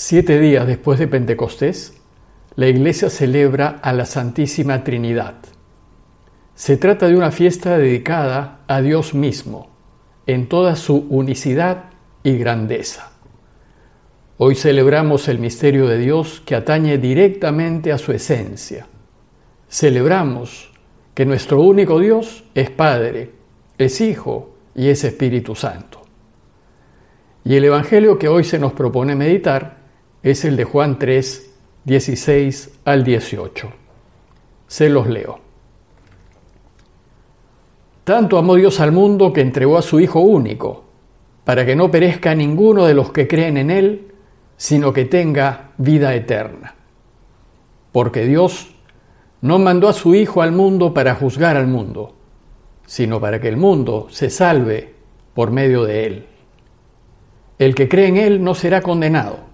Siete días después de Pentecostés, la Iglesia celebra a la Santísima Trinidad. Se trata de una fiesta dedicada a Dios mismo, en toda su unicidad y grandeza. Hoy celebramos el misterio de Dios que atañe directamente a su esencia. Celebramos que nuestro único Dios es Padre, es Hijo y es Espíritu Santo. Y el Evangelio que hoy se nos propone meditar es el de Juan 3, 16 al 18. Se los leo. Tanto amó Dios al mundo que entregó a su Hijo único, para que no perezca ninguno de los que creen en Él, sino que tenga vida eterna. Porque Dios no mandó a su Hijo al mundo para juzgar al mundo, sino para que el mundo se salve por medio de Él. El que cree en Él no será condenado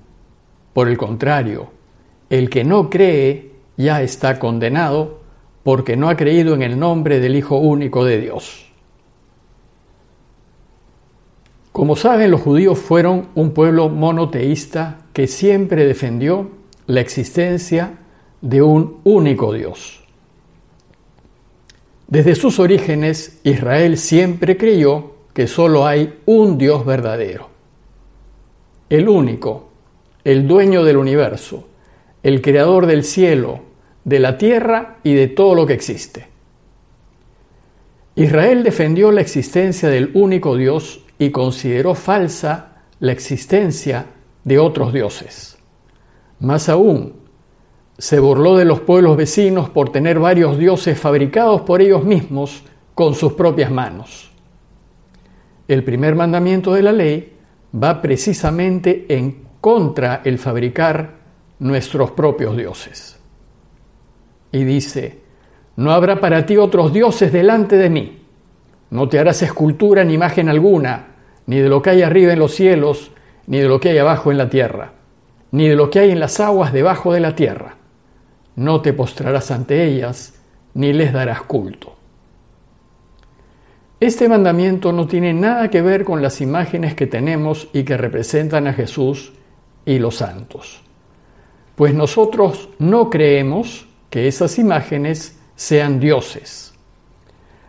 por el contrario, el que no cree ya está condenado porque no ha creído en el nombre del Hijo único de Dios. Como saben, los judíos fueron un pueblo monoteísta que siempre defendió la existencia de un único Dios. Desde sus orígenes, Israel siempre creyó que solo hay un Dios verdadero, el único, el dueño del universo, el creador del cielo, de la tierra y de todo lo que existe. Israel defendió la existencia del único Dios y consideró falsa la existencia de otros dioses. Más aún, se burló de los pueblos vecinos por tener varios dioses fabricados por ellos mismos con sus propias manos. El primer mandamiento de la ley va precisamente en contra el fabricar nuestros propios dioses. Y dice, no habrá para ti otros dioses delante de mí. No te harás escultura ni imagen alguna, ni de lo que hay arriba en los cielos, ni de lo que hay abajo en la tierra, ni de lo que hay en las aguas debajo de la tierra. No te postrarás ante ellas, ni les darás culto. Este mandamiento no tiene nada que ver con las imágenes que tenemos y que representan a Jesús y los santos. Pues nosotros no creemos que esas imágenes sean dioses.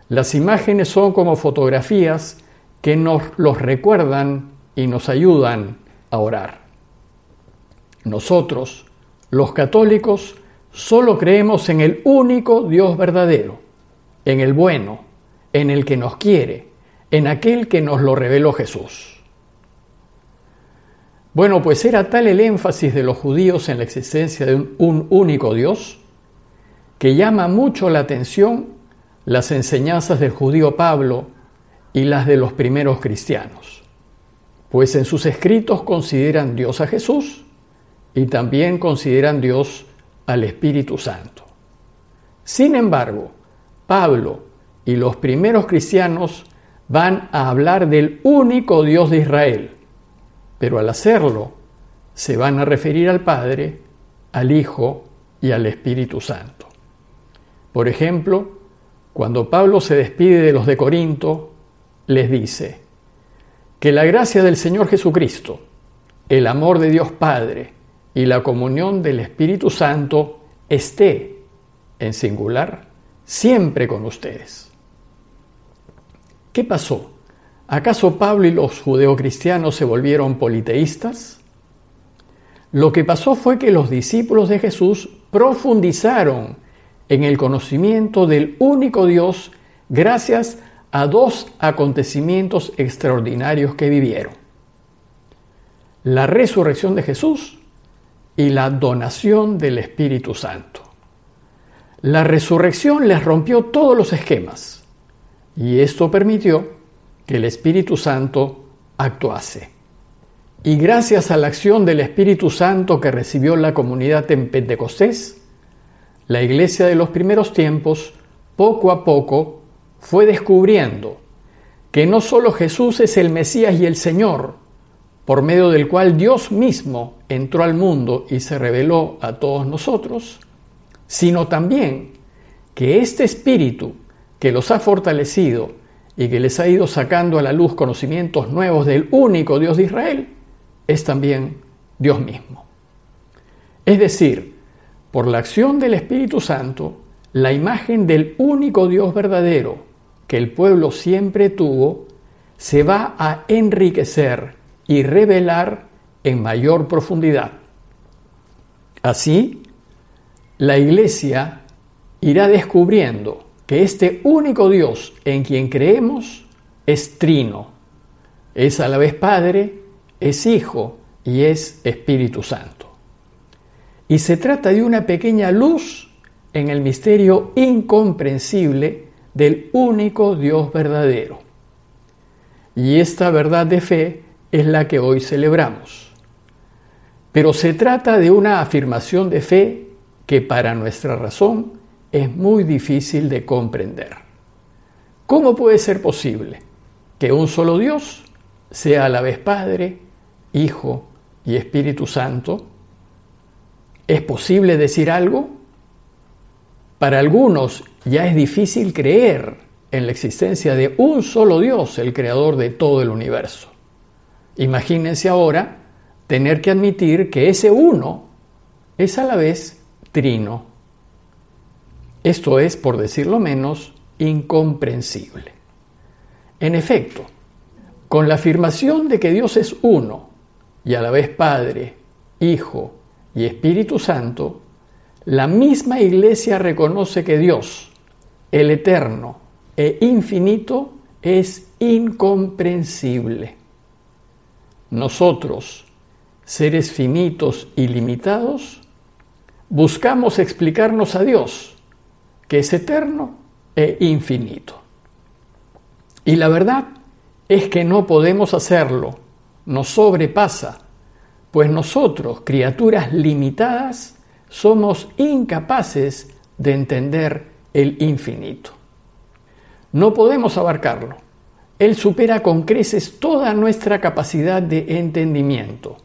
Las imágenes son como fotografías que nos los recuerdan y nos ayudan a orar. Nosotros, los católicos, solo creemos en el único Dios verdadero, en el bueno, en el que nos quiere, en aquel que nos lo reveló Jesús. Bueno, pues era tal el énfasis de los judíos en la existencia de un, único Dios que llama mucho la atención las enseñanzas del judío Pablo y las de los primeros cristianos, pues en sus escritos consideran Dios a Jesús y también consideran Dios al Espíritu Santo. Sin embargo, Pablo y los primeros cristianos van a hablar del único Dios de Israel, pero al hacerlo se van a referir al Padre, al Hijo y al Espíritu Santo. Por ejemplo, cuando Pablo se despide de los de Corinto, les dice, que la gracia del Señor Jesucristo, el amor de Dios Padre y la comunión del Espíritu Santo esté, en singular, siempre con ustedes. ¿Qué pasó? ¿Acaso Pablo y los judeocristianos se volvieron politeístas? Lo que pasó fue que los discípulos de Jesús profundizaron en el conocimiento del único Dios gracias a dos acontecimientos extraordinarios que vivieron. La resurrección de Jesús y la donación del Espíritu Santo. La resurrección les rompió todos los esquemas y esto permitió que el Espíritu Santo actuase. Y gracias a la acción del Espíritu Santo que recibió la comunidad en Pentecostés, la iglesia de los primeros tiempos, poco a poco, fue descubriendo que no solo Jesús es el Mesías y el Señor, por medio del cual Dios mismo entró al mundo y se reveló a todos nosotros, sino también que este Espíritu que los ha fortalecido y que les ha ido sacando a la luz conocimientos nuevos del único Dios de Israel, es también Dios mismo. Es decir, por la acción del Espíritu Santo, la imagen del único Dios verdadero que el pueblo siempre tuvo se va a enriquecer y revelar en mayor profundidad. Así, la Iglesia irá descubriendo que este único Dios en quien creemos es trino, es a la vez Padre, es Hijo y es Espíritu Santo. Y se trata de una pequeña luz en el misterio incomprensible del único Dios verdadero. Y esta verdad de fe es la que hoy celebramos. Pero se trata de una afirmación de fe que para nuestra razón es muy difícil de comprender. ¿Cómo puede ser posible que un solo Dios sea a la vez Padre, Hijo y Espíritu Santo? ¿Es posible decir algo? Para algunos ya es difícil creer en la existencia de un solo Dios, el creador de todo el universo. Imagínense ahora tener que admitir que ese uno es a la vez trino. Esto es, por decirlo menos, incomprensible. En efecto, con la afirmación de que Dios es uno y a la vez Padre, Hijo y Espíritu Santo, la misma Iglesia reconoce que Dios, el eterno e infinito, es incomprensible. Nosotros, seres finitos y limitados, buscamos explicarnos a Dios que es eterno e infinito. Y la verdad es que no podemos hacerlo, nos sobrepasa, pues nosotros, criaturas limitadas, somos incapaces de entender el infinito. No podemos abarcarlo. Él supera con creces toda nuestra capacidad de entendimiento.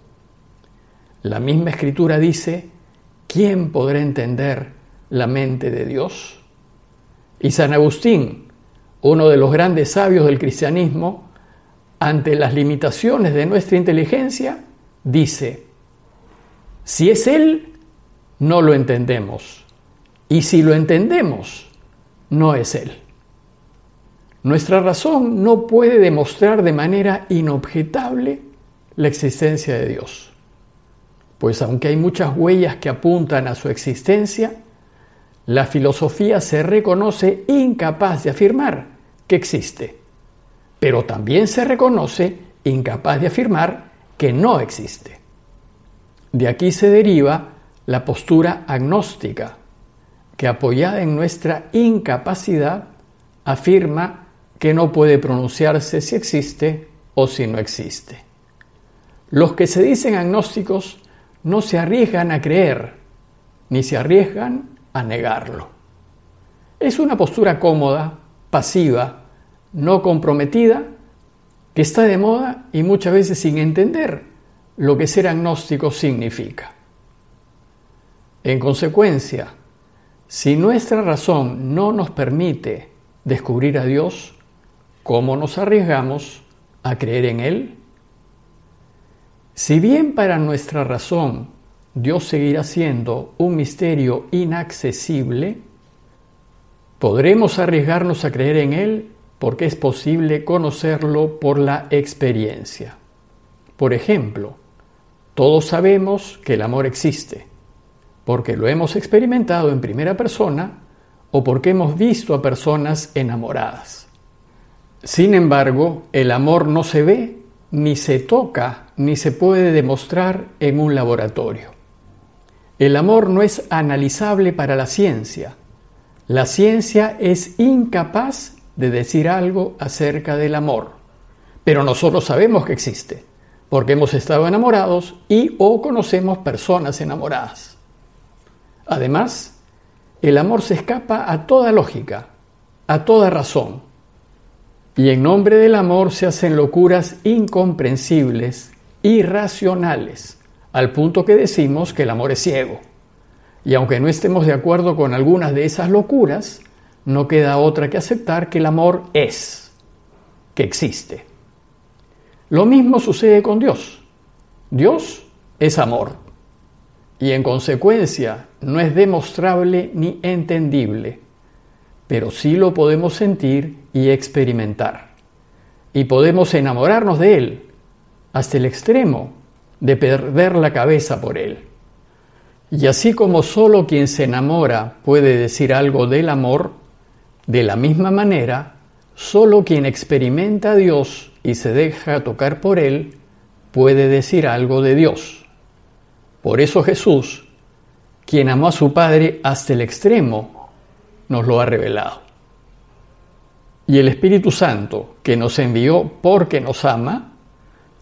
La misma escritura dice, ¿quién podrá entender la mente de Dios. Y San Agustín, uno de los grandes sabios del cristianismo, ante las limitaciones de nuestra inteligencia, dice, si es Él, no lo entendemos. Y si lo entendemos, no es Él. Nuestra razón no puede demostrar de manera inobjetable la existencia de Dios. Pues aunque hay muchas huellas que apuntan a su existencia, la filosofía se reconoce incapaz de afirmar que existe, pero también se reconoce incapaz de afirmar que no existe. De aquí se deriva la postura agnóstica, que apoyada en nuestra incapacidad afirma que no puede pronunciarse si existe o si no existe. Los que se dicen agnósticos no se arriesgan a creer, ni se arriesgan a negarlo. Es una postura cómoda, pasiva, no comprometida, que está de moda y muchas veces sin entender lo que ser agnóstico significa. En consecuencia, si nuestra razón no nos permite descubrir a Dios, ¿cómo nos arriesgamos a creer en Él? Si bien para nuestra razón Dios seguirá siendo un misterio inaccesible, podremos arriesgarnos a creer en Él porque es posible conocerlo por la experiencia. Por ejemplo, todos sabemos que el amor existe, porque lo hemos experimentado en primera persona o porque hemos visto a personas enamoradas. Sin embargo, el amor no se ve, ni se toca, ni se puede demostrar en un laboratorio. El amor no es analizable para la ciencia. La ciencia es incapaz de decir algo acerca del amor. Pero nosotros sabemos que existe, porque hemos estado enamorados y o conocemos personas enamoradas. Además, el amor se escapa a toda lógica, a toda razón. Y en nombre del amor se hacen locuras incomprensibles, irracionales al punto que decimos que el amor es ciego. Y aunque no estemos de acuerdo con algunas de esas locuras, no queda otra que aceptar que el amor es, que existe. Lo mismo sucede con Dios. Dios es amor. y en consecuencia no es demostrable ni entendible, pero sí lo podemos sentir y experimentar. Y podemos enamorarnos de Él hasta el extremo de perder la cabeza por Él. Y así como solo quien se enamora puede decir algo del amor, de la misma manera, solo quien experimenta a Dios y se deja tocar por Él puede decir algo de Dios. Por eso Jesús, quien amó a su Padre hasta el extremo, nos lo ha revelado. Y el Espíritu Santo, que nos envió porque nos ama,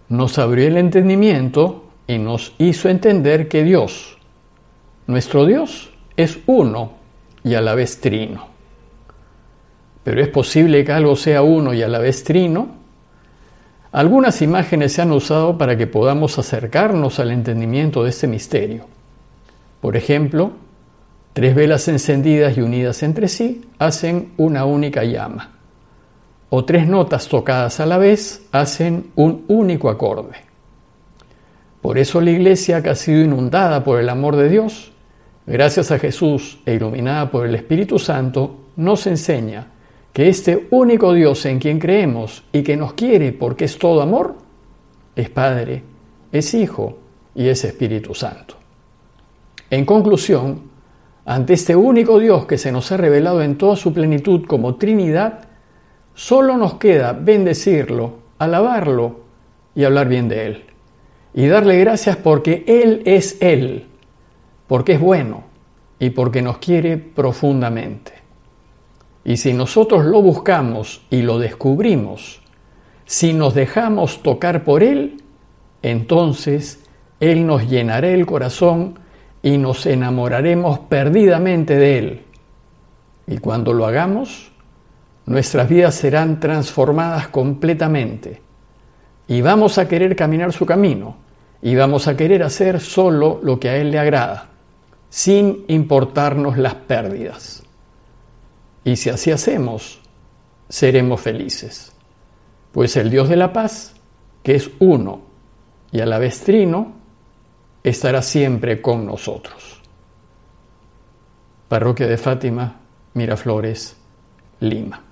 nos abrió el entendimiento y nos hizo entender que Dios, nuestro Dios, es uno y a la vez trino. Pero es posible que algo sea uno y a la vez trino algunas imágenes se han usado para que podamos acercarnos al entendimiento de este misterio. Por ejemplo, tres velas encendidas y unidas entre sí hacen una única llama. O tres notas tocadas a la vez hacen un único acorde. Por eso la iglesia que ha sido inundada por el amor de Dios, gracias a Jesús e iluminada por el Espíritu Santo, nos enseña que este único Dios en quien creemos y que nos quiere porque es todo amor, es Padre, es Hijo y es Espíritu Santo. En conclusión, ante este único Dios que se nos ha revelado en toda su plenitud como Trinidad, solo nos queda bendecirlo, alabarlo y hablar bien de Él. Y darle gracias porque Él es Él, porque es bueno y porque nos quiere profundamente. Y si nosotros lo buscamos y lo descubrimos, si nos dejamos tocar por Él, entonces Él nos llenará el corazón y nos enamoraremos perdidamente de Él. Y cuando lo hagamos, nuestras vidas serán transformadas completamente. Y vamos a querer caminar su camino. Y vamos a querer hacer solo lo que a Él le agrada, sin importarnos las pérdidas. Y si así hacemos, seremos felices. Pues el Dios de la paz, que es uno y a la vez trino, estará siempre con nosotros. Parroquia de Fátima, Miraflores, Lima.